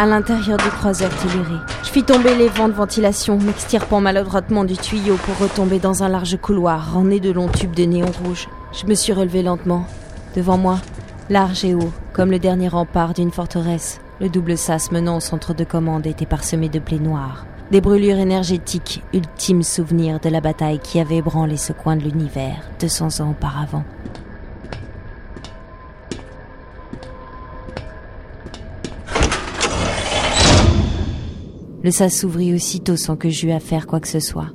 à l'intérieur du croiseur Telluré. Je fis tomber les vents de ventilation, m'extirpant maladroitement du tuyau pour retomber dans un large couloir orné de longs tubes de néon rouge. Je me suis relevé lentement. Devant moi, large et haut, comme le dernier rempart d'une forteresse, le double sas menant au centre de commande était parsemé de blé noir. Des brûlures énergétiques, ultime souvenir de la bataille qui avait ébranlé ce coin de l'univers 200 ans auparavant. Le sas s'ouvrit aussitôt sans que j'eus à faire quoi que ce soit.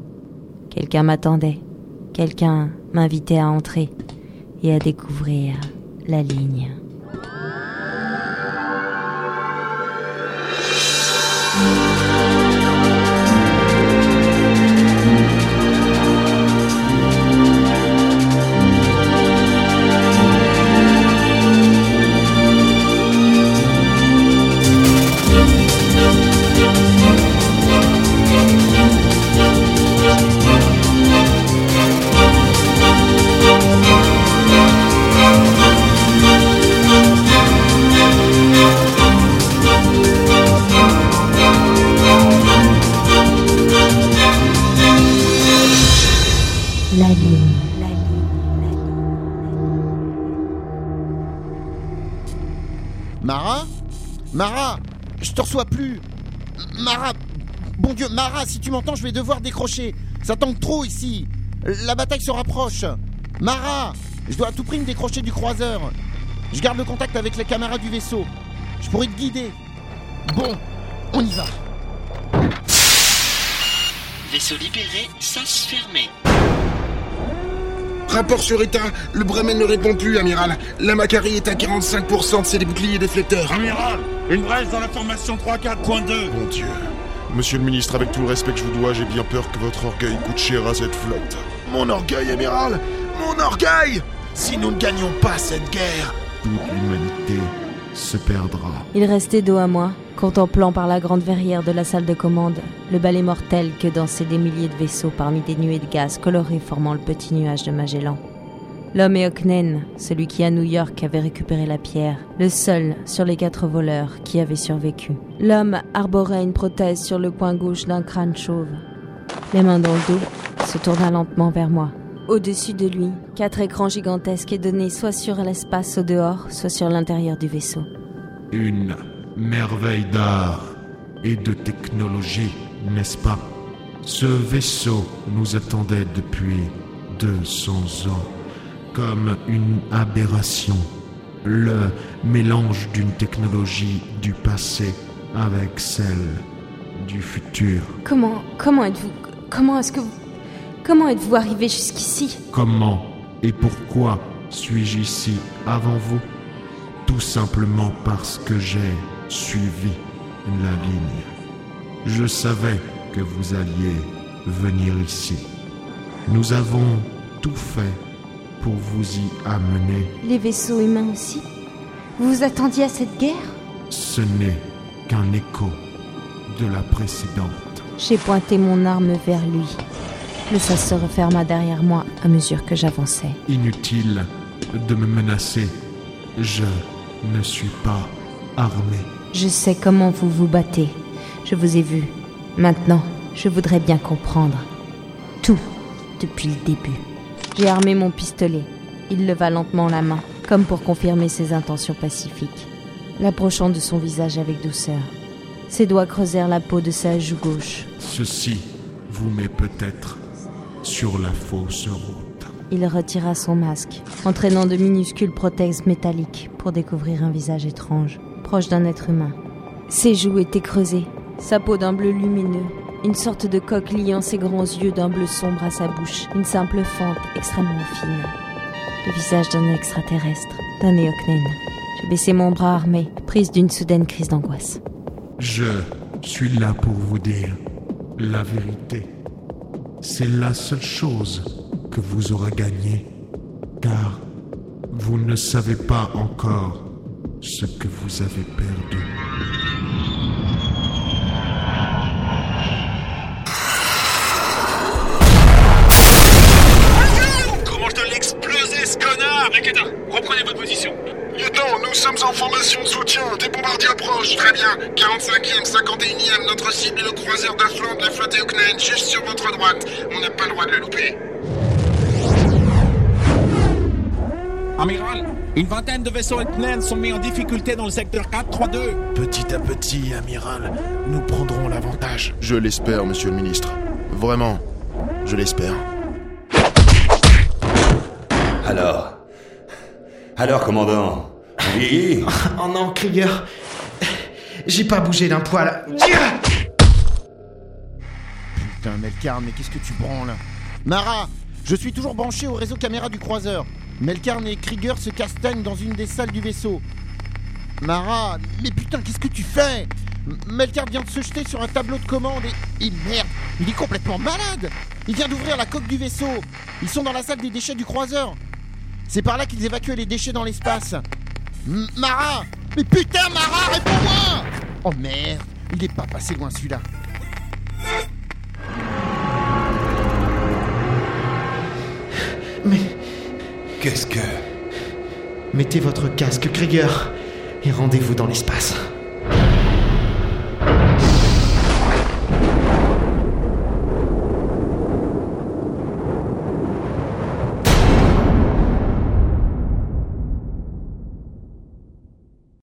Quelqu'un m'attendait. Quelqu'un m'invitait à entrer et à découvrir la ligne. La ligne. Mara Mara Je te reçois plus Mara Bon Dieu, Mara, si tu m'entends, je vais devoir décrocher. Ça tangue trop ici. La bataille se rapproche. Mara Je dois à tout prix me décrocher du croiseur. Je garde le contact avec les camarades du vaisseau. Je pourrais te guider. Bon, on y va. Vaisseau libéré, sas fermé. Rapport sur état, le Bremen ne répond plus, amiral. La Macquarie est à 45% de ses boucliers déflecteurs. Amiral, une brèche dans la formation 3-4.2. Mon Dieu. Monsieur le ministre, avec tout le respect que je vous dois, j'ai bien peur que votre orgueil coûte cher à cette flotte. Mon orgueil, amiral Mon orgueil Si nous ne gagnons pas cette guerre, toute l'humanité se perdra. Il restait dos à moi, contemplant par la grande verrière de la salle de commande le balai mortel que dansaient des milliers de vaisseaux parmi des nuées de gaz colorés formant le petit nuage de Magellan. L'homme est Oknen, celui qui à New York avait récupéré la pierre, le seul sur les quatre voleurs qui avait survécu. L'homme arborait une prothèse sur le coin gauche d'un crâne chauve. Les mains dans le dos, se tourna lentement vers moi. Au-dessus de lui, quatre écrans gigantesques et donnés soit sur l'espace au dehors, soit sur l'intérieur du vaisseau. Une merveille d'art et de technologie, n'est-ce pas? Ce vaisseau nous attendait depuis 200 ans comme une aberration, le mélange d'une technologie du passé avec celle du futur. Comment, comment êtes-vous, comment est-ce que vous, comment êtes-vous arrivé jusqu'ici? Comment et pourquoi suis-je ici avant vous? Tout simplement parce que j'ai suivi la ligne. Je savais que vous alliez venir ici. Nous avons tout fait pour vous y amener. Les vaisseaux humains aussi? Vous vous attendiez à cette guerre? Ce n'est qu'un écho de la précédente. J'ai pointé mon arme vers lui. Le sas se referma derrière moi à mesure que j'avançais. Inutile de me menacer. Je ne suis pas armé. Je sais comment vous vous battez. Je vous ai vu. Maintenant, je voudrais bien comprendre. Tout depuis le début. J'ai armé mon pistolet. Il leva lentement la main, comme pour confirmer ses intentions pacifiques, l'approchant de son visage avec douceur. Ses doigts creusèrent la peau de sa joue gauche. Ceci vous met peut-être sur la fausse route. Il retira son masque, entraînant de minuscules prothèses métalliques pour découvrir un visage étrange, proche d'un être humain. Ses joues étaient creusées, sa peau d'un bleu lumineux, une sorte de coque liant ses grands yeux d'un bleu sombre à sa bouche, une simple fente extrêmement fine. Le visage d'un extraterrestre, d'un néocnène. Je baissai mon bras armé, prise d'une soudaine crise d'angoisse. Je suis là pour vous dire la vérité. C'est la seule chose que vous aurez gagnée, car vous ne savez pas encore ce que vous avez perdu. Sommes en formation de soutien. Des bombardiers approchent. Très bien. 45e, 51e, notre cible est le croiseur d'Afland de la flotte Eoknen, juste sur votre droite. On n'a pas le droit de le louper. Amiral, une vingtaine de vaisseaux Eknen sont mis en difficulté dans le secteur 432. Petit à petit, amiral, nous prendrons l'avantage. Je l'espère, monsieur le ministre. Vraiment, je l'espère. Alors Alors, commandant Oui Oh non, Krieger J'ai pas bougé d'un poil. Putain, Melkarn, mais qu'est-ce que tu branles Mara, je suis toujours branché au réseau caméra du croiseur. Melkarn et Krieger se castagnent dans une des salles du vaisseau. Mara, mais putain, qu'est-ce que tu fais Melkarn vient de se jeter sur un tableau de commande et... et merde, il est complètement malade Il vient d'ouvrir la coque du vaisseau. Ils sont dans la salle des déchets du croiseur. C'est par là qu'ils évacuent les déchets dans l'espace. M- Mara Mais putain, Mara, réponds-moi Oh merde, il est pas passé loin celui-là. Mais Qu'est-ce que... mettez votre casque, Krieger, et rendez-vous dans l'espace.